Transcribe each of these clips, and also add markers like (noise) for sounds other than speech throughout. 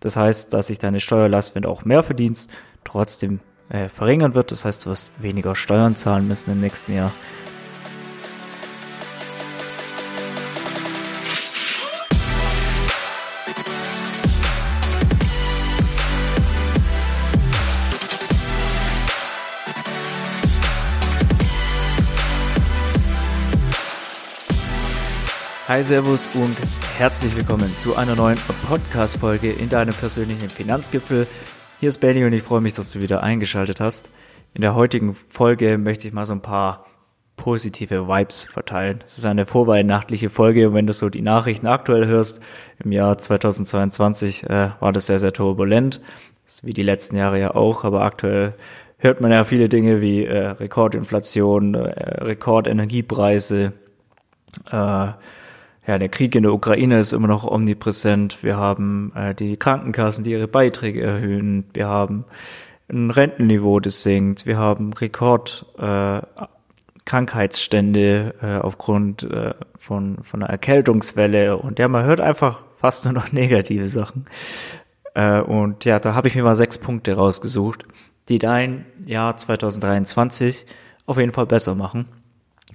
Das heißt, dass sich deine Steuerlast, wenn du auch mehr verdienst, trotzdem äh, verringern wird. Das heißt, du wirst weniger Steuern zahlen müssen im nächsten Jahr. Hi, Servus und herzlich willkommen zu einer neuen Podcast-Folge in deinem persönlichen Finanzgipfel. Hier ist Benny und ich freue mich, dass du wieder eingeschaltet hast. In der heutigen Folge möchte ich mal so ein paar positive Vibes verteilen. Es ist eine vorweihnachtliche Folge und wenn du so die Nachrichten aktuell hörst, im Jahr 2022 äh, war das sehr, sehr turbulent. Wie die letzten Jahre ja auch, aber aktuell hört man ja viele Dinge wie äh, Rekordinflation, äh, Rekordenergiepreise, äh, ja, der Krieg in der Ukraine ist immer noch omnipräsent. Wir haben äh, die Krankenkassen, die ihre Beiträge erhöhen. Wir haben ein Rentenniveau, das sinkt. Wir haben Rekord äh, Krankheitsstände äh, aufgrund äh, von, von einer Erkältungswelle. Und ja, man hört einfach fast nur noch (laughs) negative Sachen. Äh, und ja, da habe ich mir mal sechs Punkte rausgesucht, die dein Jahr 2023 auf jeden Fall besser machen.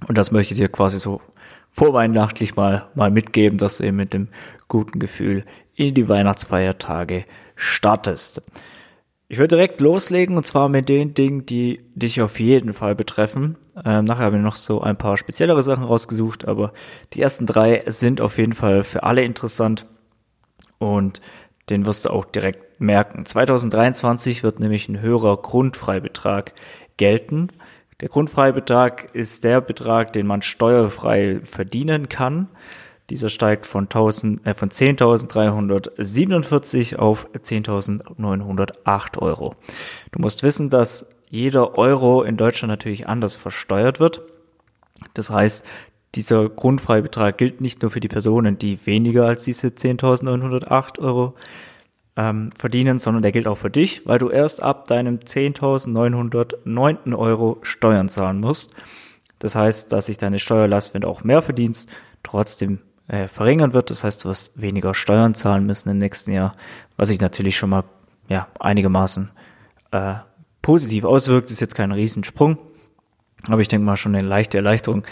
Und das möchte ich dir quasi so vorweihnachtlich mal, mal mitgeben, dass du eben mit dem guten Gefühl in die Weihnachtsfeiertage startest. Ich würde direkt loslegen und zwar mit den Dingen, die dich auf jeden Fall betreffen. Ähm, nachher habe ich noch so ein paar speziellere Sachen rausgesucht, aber die ersten drei sind auf jeden Fall für alle interessant und den wirst du auch direkt merken. 2023 wird nämlich ein höherer Grundfreibetrag gelten. Der Grundfreibetrag ist der Betrag, den man steuerfrei verdienen kann. Dieser steigt von, 1000, äh, von 10.347 auf 10.908 Euro. Du musst wissen, dass jeder Euro in Deutschland natürlich anders versteuert wird. Das heißt, dieser Grundfreibetrag gilt nicht nur für die Personen, die weniger als diese 10.908 Euro ähm, verdienen, sondern der gilt auch für dich, weil du erst ab deinem 10.909 Euro Steuern zahlen musst. Das heißt, dass sich deine Steuerlast, wenn du auch mehr verdienst, trotzdem äh, verringern wird. Das heißt, du wirst weniger Steuern zahlen müssen im nächsten Jahr, was sich natürlich schon mal ja einigermaßen äh, positiv auswirkt. Ist jetzt kein Riesensprung, aber ich denke mal schon eine leichte Erleichterung,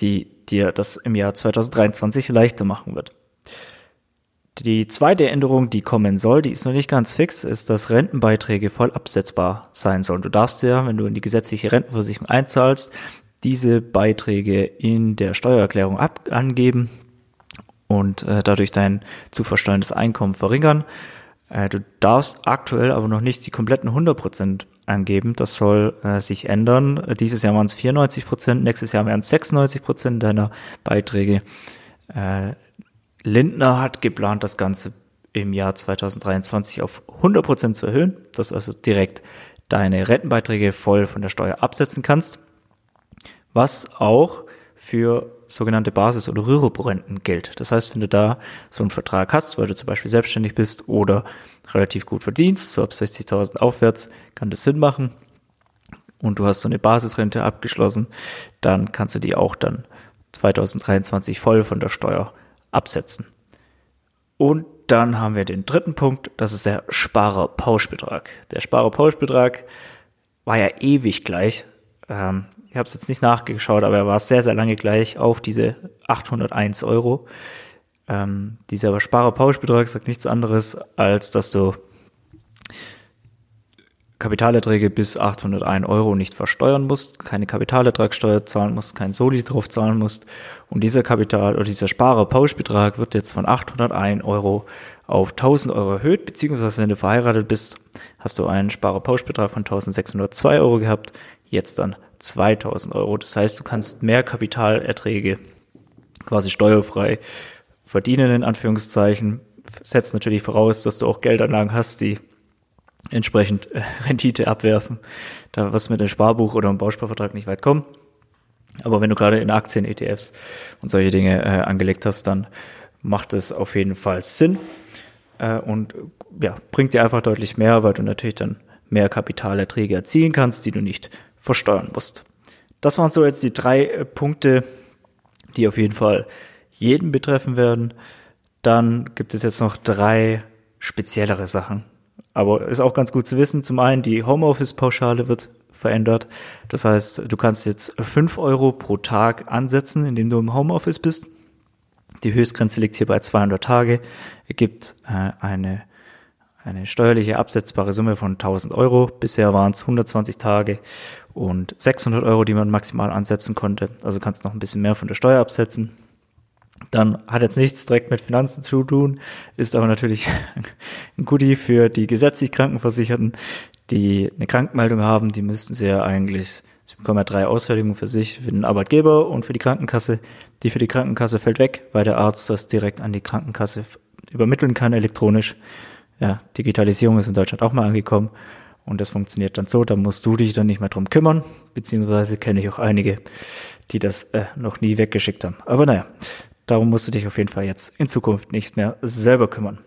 die dir das im Jahr 2023 leichter machen wird. Die zweite Änderung, die kommen soll, die ist noch nicht ganz fix, ist, dass Rentenbeiträge voll absetzbar sein sollen. Du darfst ja, wenn du in die gesetzliche Rentenversicherung einzahlst, diese Beiträge in der Steuererklärung ab angeben und äh, dadurch dein zu versteuerndes Einkommen verringern. Äh, du darfst aktuell aber noch nicht die kompletten 100% angeben. Das soll äh, sich ändern. Dieses Jahr waren es 94%, nächstes Jahr werden es 96% deiner Beiträge. Lindner hat geplant, das Ganze im Jahr 2023 auf 100% zu erhöhen, dass du also direkt deine Rentenbeiträge voll von der Steuer absetzen kannst, was auch für sogenannte Basis- oder Rürup-Renten gilt. Das heißt, wenn du da so einen Vertrag hast, weil du zum Beispiel selbstständig bist oder relativ gut verdienst, so ab 60.000 aufwärts, kann das Sinn machen und du hast so eine Basisrente abgeschlossen, dann kannst du die auch dann 2023 voll von der Steuer absetzen. Und dann haben wir den dritten Punkt, das ist der Sparerpauschbetrag. Der Sparerpauschbetrag war ja ewig gleich. Ähm, ich habe es jetzt nicht nachgeschaut, aber er war sehr, sehr lange gleich auf diese 801 Euro. Ähm, dieser Sparerpauschbetrag sagt nichts anderes, als dass du Kapitalerträge bis 801 Euro nicht versteuern musst, keine Kapitalertragssteuer zahlen musst, kein Soli drauf zahlen musst. Und dieser Kapital oder dieser Sparerpauschbetrag wird jetzt von 801 Euro auf 1000 Euro erhöht, beziehungsweise wenn du verheiratet bist, hast du einen Sparerpauschbetrag von 1602 Euro gehabt, jetzt dann 2000 Euro. Das heißt, du kannst mehr Kapitalerträge quasi steuerfrei verdienen, in Anführungszeichen. Setzt natürlich voraus, dass du auch Geldanlagen hast, die entsprechend äh, Rendite abwerfen. Da wirst du mit dem Sparbuch oder einem Bausparvertrag nicht weit kommen. Aber wenn du gerade in Aktien, ETFs und solche Dinge äh, angelegt hast, dann macht es auf jeden Fall Sinn äh, und ja, bringt dir einfach deutlich mehr, weil du natürlich dann mehr Kapitalerträge erzielen kannst, die du nicht versteuern musst. Das waren so jetzt die drei äh, Punkte, die auf jeden Fall jeden betreffen werden. Dann gibt es jetzt noch drei speziellere Sachen. Aber ist auch ganz gut zu wissen. Zum einen, die Homeoffice-Pauschale wird verändert. Das heißt, du kannst jetzt fünf Euro pro Tag ansetzen, indem du im Homeoffice bist. Die Höchstgrenze liegt hier bei 200 Tage, ergibt äh, eine, eine steuerliche absetzbare Summe von 1000 Euro. Bisher waren es 120 Tage und 600 Euro, die man maximal ansetzen konnte. Also kannst noch ein bisschen mehr von der Steuer absetzen. Dann hat jetzt nichts direkt mit Finanzen zu tun, ist aber natürlich (laughs) ein Goodie für die gesetzlich Krankenversicherten, die eine Krankmeldung haben. Die müssten sie ja eigentlich, sie bekommen ja drei Ausfertigungen für sich, für den Arbeitgeber und für die Krankenkasse. Die für die Krankenkasse fällt weg, weil der Arzt das direkt an die Krankenkasse übermitteln kann elektronisch. Ja, Digitalisierung ist in Deutschland auch mal angekommen und das funktioniert dann so, da musst du dich dann nicht mehr drum kümmern, beziehungsweise kenne ich auch einige, die das äh, noch nie weggeschickt haben. Aber naja, darum musst du dich auf jeden Fall jetzt in Zukunft nicht mehr selber kümmern.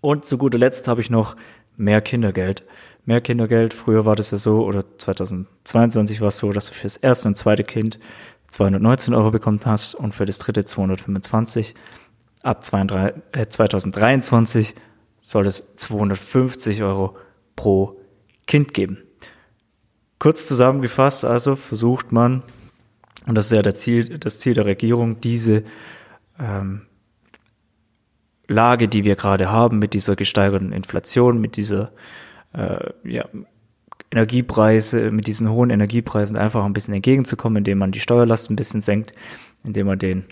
Und zu guter Letzt habe ich noch mehr Kindergeld. Mehr Kindergeld, früher war das ja so, oder 2022 war es so, dass du fürs erste und zweite Kind 219 Euro bekommen hast und für das dritte 225. Ab 2023 äh, soll es 250 Euro pro Kind geben. Kurz zusammengefasst, also versucht man, und das ist ja der Ziel, das Ziel der Regierung, diese ähm, Lage, die wir gerade haben, mit dieser gesteigerten Inflation, mit dieser äh, ja, Energiepreise, mit diesen hohen Energiepreisen einfach ein bisschen entgegenzukommen, indem man die Steuerlast ein bisschen senkt, indem man den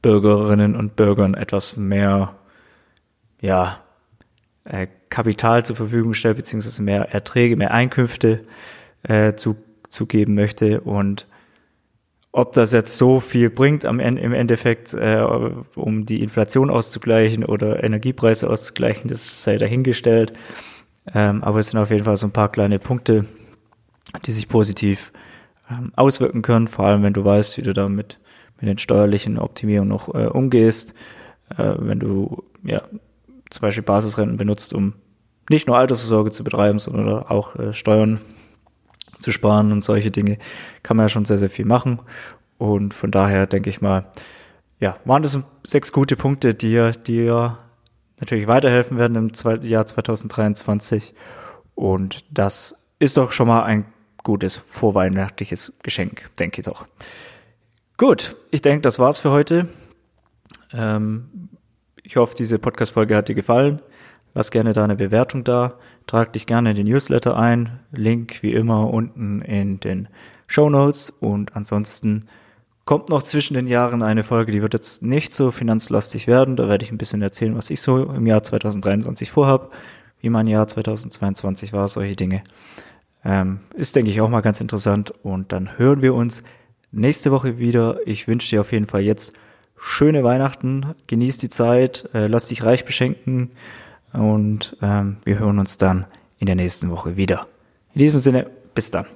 Bürgerinnen und Bürgern etwas mehr, ja, äh, Kapital zur Verfügung stellt, beziehungsweise mehr Erträge, mehr Einkünfte äh, zu, zu geben möchte. Und ob das jetzt so viel bringt am im Endeffekt, äh, um die Inflation auszugleichen oder Energiepreise auszugleichen, das sei dahingestellt. Ähm, aber es sind auf jeden Fall so ein paar kleine Punkte, die sich positiv ähm, auswirken können, vor allem wenn du weißt, wie du damit mit den steuerlichen Optimierungen noch äh, umgehst. Äh, wenn du ja zum Beispiel Basisrenten benutzt, um nicht nur Altersvorsorge zu betreiben, sondern auch äh, Steuern zu sparen und solche Dinge, kann man ja schon sehr, sehr viel machen. Und von daher denke ich mal, ja, waren das sechs gute Punkte, die dir, die natürlich weiterhelfen werden im Jahr 2023. Und das ist doch schon mal ein gutes vorweihnachtliches Geschenk, denke ich doch. Gut, ich denke, das war's für heute. Ähm, ich hoffe, diese Podcast-Folge hat dir gefallen. Lass gerne deine Bewertung da. Trag dich gerne in den Newsletter ein. Link wie immer unten in den Show Notes. Und ansonsten Kommt noch zwischen den Jahren eine Folge, die wird jetzt nicht so finanzlastig werden. Da werde ich ein bisschen erzählen, was ich so im Jahr 2023 vorhab, wie mein Jahr 2022 war, solche Dinge. Ähm, ist, denke ich, auch mal ganz interessant. Und dann hören wir uns nächste Woche wieder. Ich wünsche dir auf jeden Fall jetzt schöne Weihnachten. Genieß die Zeit, äh, lass dich reich beschenken. Und ähm, wir hören uns dann in der nächsten Woche wieder. In diesem Sinne, bis dann.